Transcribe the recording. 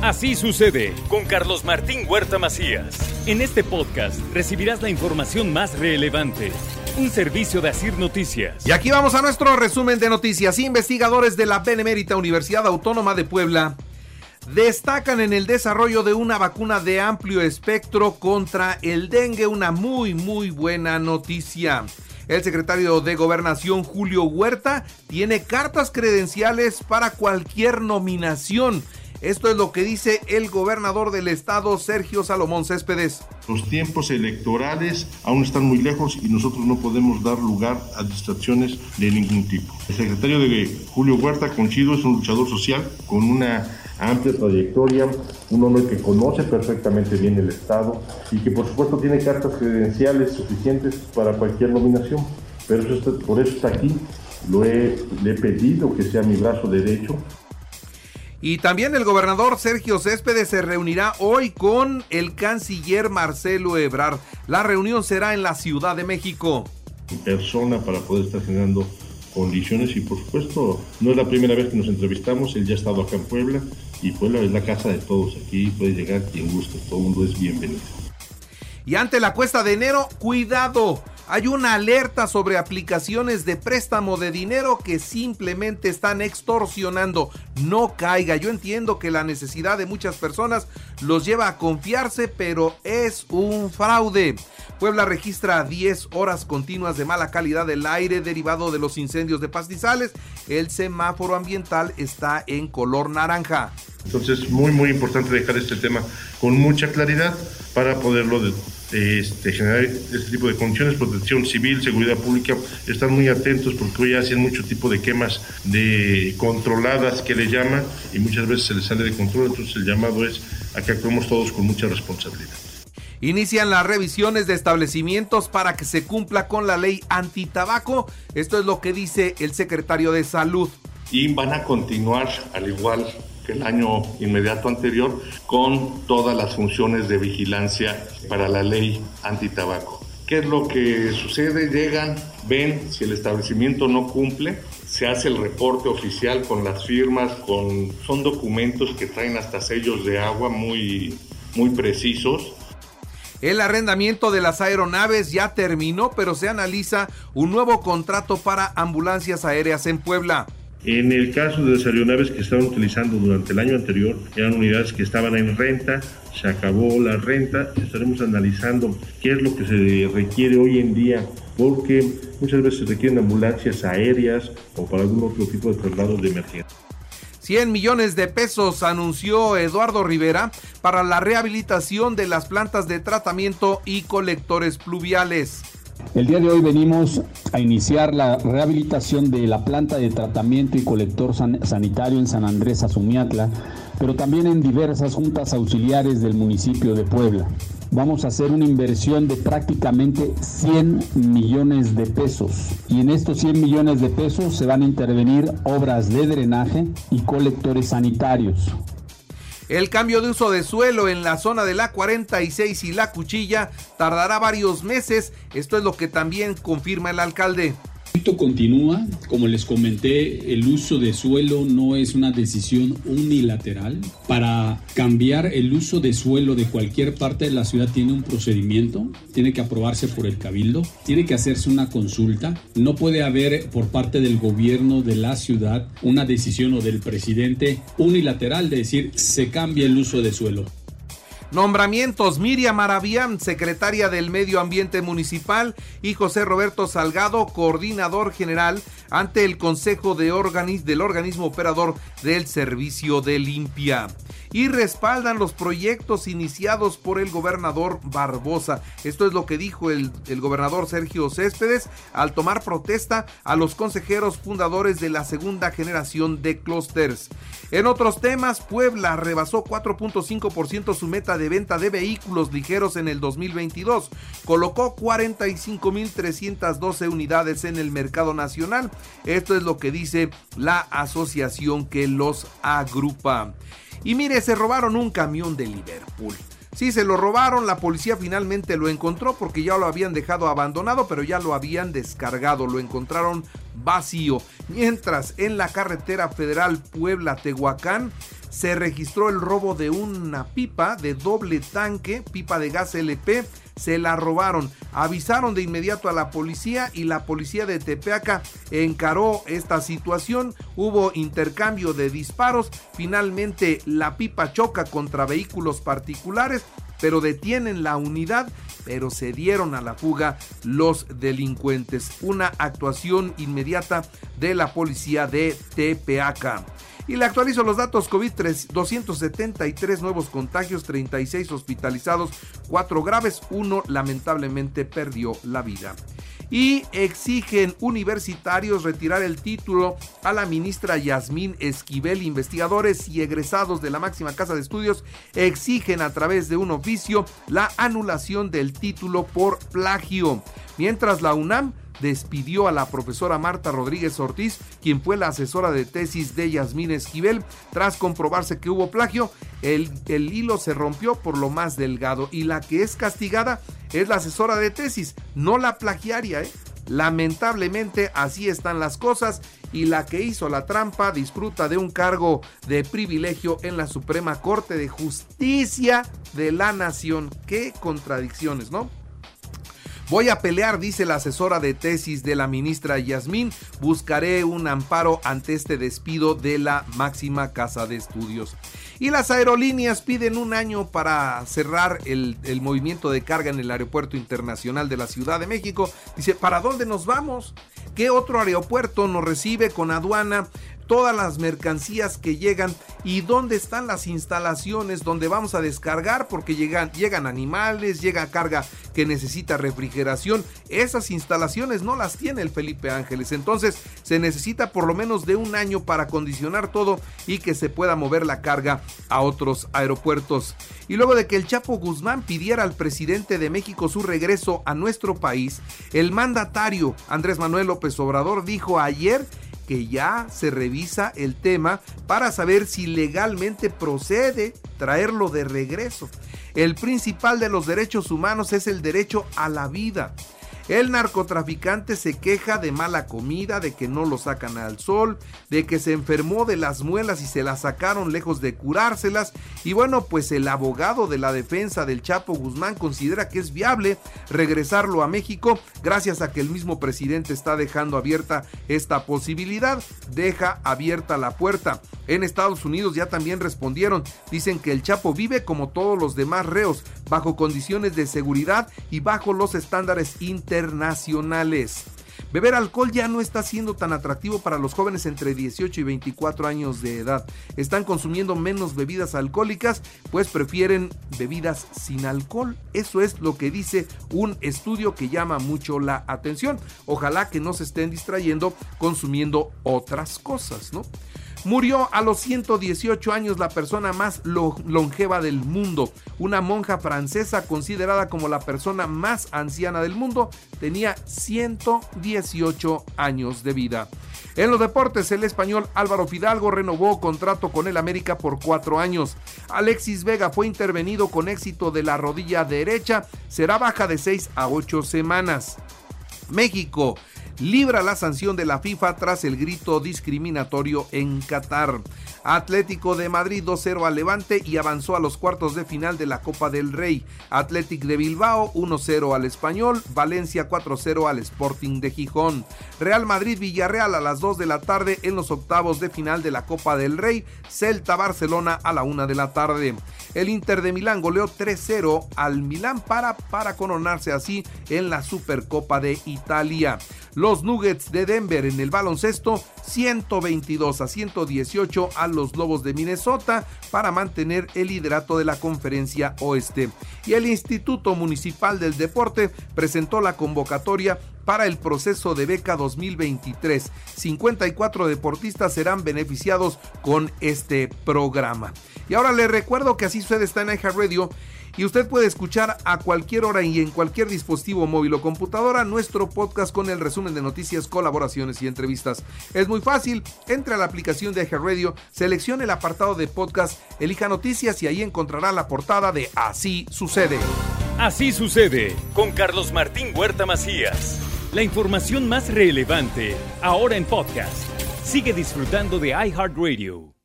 Así sucede con Carlos Martín Huerta Macías. En este podcast recibirás la información más relevante. Un servicio de Asir Noticias. Y aquí vamos a nuestro resumen de noticias. Investigadores de la Benemérita Universidad Autónoma de Puebla destacan en el desarrollo de una vacuna de amplio espectro contra el dengue. Una muy, muy buena noticia. El secretario de Gobernación, Julio Huerta, tiene cartas credenciales para cualquier nominación esto es lo que dice el gobernador del estado, Sergio Salomón Céspedes. Los tiempos electorales aún están muy lejos y nosotros no podemos dar lugar a distracciones de ningún tipo. El secretario de Julio Huerta Conchido es un luchador social con una amplia trayectoria, un hombre que conoce perfectamente bien el Estado y que por supuesto tiene cartas credenciales suficientes para cualquier nominación. Pero por eso está aquí, lo le he pedido que sea mi brazo derecho y también el gobernador Sergio Céspedes se reunirá hoy con el canciller Marcelo Ebrard. La reunión será en la Ciudad de México. Persona para poder estar generando condiciones y por supuesto no es la primera vez que nos entrevistamos, él ya ha estado acá en Puebla y Puebla es la casa de todos aquí, puede llegar quien guste, todo el mundo es bienvenido. Y ante la cuesta de enero, cuidado, hay una alerta sobre aplicaciones de préstamo de dinero que simplemente están extorsionando. No caiga. Yo entiendo que la necesidad de muchas personas los lleva a confiarse, pero es un fraude. Puebla registra 10 horas continuas de mala calidad del aire derivado de los incendios de pastizales. El semáforo ambiental está en color naranja. Entonces, muy, muy importante dejar este tema con mucha claridad para poderlo este, generar este tipo de condiciones, protección civil, seguridad pública, están muy atentos porque hoy hacen mucho tipo de quemas de controladas que le llaman y muchas veces se les sale de control, entonces el llamado es a que actuemos todos con mucha responsabilidad. Inician las revisiones de establecimientos para que se cumpla con la ley antitabaco. Esto es lo que dice el secretario de Salud. Y van a continuar al igual el año inmediato anterior con todas las funciones de vigilancia para la ley antitabaco. ¿Qué es lo que sucede? Llegan, ven si el establecimiento no cumple, se hace el reporte oficial con las firmas, con son documentos que traen hasta sellos de agua muy muy precisos. El arrendamiento de las aeronaves ya terminó, pero se analiza un nuevo contrato para ambulancias aéreas en Puebla. En el caso de las aeronaves que estaban utilizando durante el año anterior, eran unidades que estaban en renta, se acabó la renta, estaremos analizando qué es lo que se requiere hoy en día, porque muchas veces se requieren ambulancias aéreas o para algún otro tipo de traslados de emergencia. 100 millones de pesos anunció Eduardo Rivera para la rehabilitación de las plantas de tratamiento y colectores pluviales. El día de hoy venimos a iniciar la rehabilitación de la planta de tratamiento y colector sanitario en San Andrés Azumiatla, pero también en diversas juntas auxiliares del municipio de Puebla. Vamos a hacer una inversión de prácticamente 100 millones de pesos y en estos 100 millones de pesos se van a intervenir obras de drenaje y colectores sanitarios. El cambio de uso de suelo en la zona de la 46 y la cuchilla tardará varios meses. Esto es lo que también confirma el alcalde. Continúa, como les comenté, el uso de suelo no es una decisión unilateral. Para cambiar el uso de suelo de cualquier parte de la ciudad tiene un procedimiento, tiene que aprobarse por el cabildo, tiene que hacerse una consulta, no puede haber por parte del gobierno de la ciudad una decisión o del presidente unilateral de decir se cambia el uso de suelo. Nombramientos Miriam Arabián, secretaria del Medio Ambiente Municipal, y José Roberto Salgado, coordinador general ante el Consejo de del organismo operador del Servicio de Limpia y respaldan los proyectos iniciados por el gobernador Barbosa. Esto es lo que dijo el, el, gobernador Sergio Céspedes al tomar protesta a los consejeros fundadores de la segunda generación de clústeres. En otros temas, Puebla rebasó 4.5% su meta de venta de vehículos ligeros en el 2022. Colocó 45.312 unidades en el mercado nacional. Esto es lo que dice la asociación que los agrupa. Y mire, se robaron un camión de Liverpool. Sí, se lo robaron, la policía finalmente lo encontró porque ya lo habían dejado abandonado, pero ya lo habían descargado, lo encontraron vacío. Mientras en la carretera federal Puebla-Tehuacán se registró el robo de una pipa de doble tanque, pipa de gas LP, se la robaron. Avisaron de inmediato a la policía y la policía de Tepeaca encaró esta situación. Hubo intercambio de disparos. Finalmente la pipa choca contra vehículos particulares, pero detienen la unidad pero se dieron a la fuga los delincuentes. Una actuación inmediata de la policía de Tepeaca. Y le actualizo los datos COVID, 273 nuevos contagios, 36 hospitalizados, 4 graves, 1 lamentablemente perdió la vida y exigen universitarios retirar el título a la ministra Yasmín Esquivel. Investigadores y egresados de la máxima casa de estudios exigen a través de un oficio la anulación del título por plagio. Mientras la UNAM despidió a la profesora Marta Rodríguez Ortiz, quien fue la asesora de tesis de Yasmín Esquivel. Tras comprobarse que hubo plagio, el, el, hilo se rompió por lo más delgado y la que es castigada es la asesora de tesis, no la plagiaria. ¿eh? Lamentablemente así están las cosas y la que hizo la trampa disfruta de un cargo de privilegio en la Suprema Corte de Justicia de la Nación. Qué contradicciones, ¿no? Voy a pelear, dice la asesora de tesis de la ministra Yasmín. Buscaré un amparo ante este despido de la máxima casa de estudios. Y las aerolíneas piden un año para cerrar el, movimiento de carga en el Aeropuerto Internacional de la Ciudad de México. Dice, ¿para dónde nos vamos? ¿Qué otro aeropuerto nos recibe con aduana? todas las mercancías que llegan y dónde están las instalaciones donde vamos a descargar porque llegan, llegan animales, llega carga que necesita refrigeración. Esas instalaciones no las tiene el Felipe Ángeles. Entonces se necesita por lo menos de un año para acondicionar todo y que se pueda mover la carga a otros aeropuertos. Y luego de que el Chapo Guzmán pidiera al presidente de México su regreso a nuestro país, el mandatario Andrés Manuel López Obrador dijo ayer que ya se revisa el tema para saber si legalmente procede traerlo de regreso. El principal de los derechos humanos es el derecho a la vida. El narcotraficante se queja de mala comida, de que no lo sacan al sol, de que se enfermó de las muelas y se las sacaron lejos de curárselas. Y bueno, pues el abogado de la defensa del Chapo Guzmán considera que es viable regresarlo a México gracias a que el mismo presidente está dejando abierta esta posibilidad. Deja abierta la puerta. En Estados Unidos ya también respondieron. Dicen que el Chapo vive como todos los demás reos, bajo condiciones de seguridad y bajo los estándares internacionales. Beber alcohol ya no está siendo tan atractivo para los jóvenes entre 18 y 24 años de edad. Están consumiendo menos bebidas alcohólicas, pues prefieren bebidas sin alcohol. Eso es lo que dice un estudio que llama mucho la atención. Ojalá que no se estén distrayendo consumiendo otras cosas, ¿no? Murió a los 118 años la persona más longeva del mundo. Una monja francesa considerada como la persona más anciana del mundo tenía 118 años de vida. En los deportes, el español Álvaro Fidalgo renovó contrato con el América por cuatro años. Alexis Vega fue intervenido con éxito de la rodilla derecha. Será baja de 6 a 8 semanas. México libra la sanción de la FIFA tras el grito discriminatorio en Qatar. Atlético de Madrid 2-0 al Levante y avanzó a los cuartos de final de la Copa del Rey. Atlético de Bilbao 1-0 al Español, Valencia 4-0 al Sporting de Gijón. Real Madrid Villarreal a las 2 de la tarde en los octavos de final de la Copa del Rey, Celta Barcelona a la 1 de la tarde. El Inter de Milán goleó 3-0 al Milán para, para coronarse así en la Supercopa de Italia. Nuggets de Denver en el baloncesto 122 a 118 a los Lobos de Minnesota para mantener el liderato de la conferencia oeste. Y el Instituto Municipal del Deporte presentó la convocatoria para el proceso de beca 2023. 54 deportistas serán beneficiados con este programa. Y ahora les recuerdo que así sucede está en Radio y usted puede escuchar a cualquier hora y en cualquier dispositivo móvil o computadora nuestro podcast con el resumen de noticias, colaboraciones y entrevistas. Es muy fácil, entre a la aplicación de Radio, seleccione el apartado de podcast, elija noticias y ahí encontrará la portada de Así sucede. Así sucede con Carlos Martín Huerta Macías. La información más relevante ahora en podcast. Sigue disfrutando de iHeartRadio.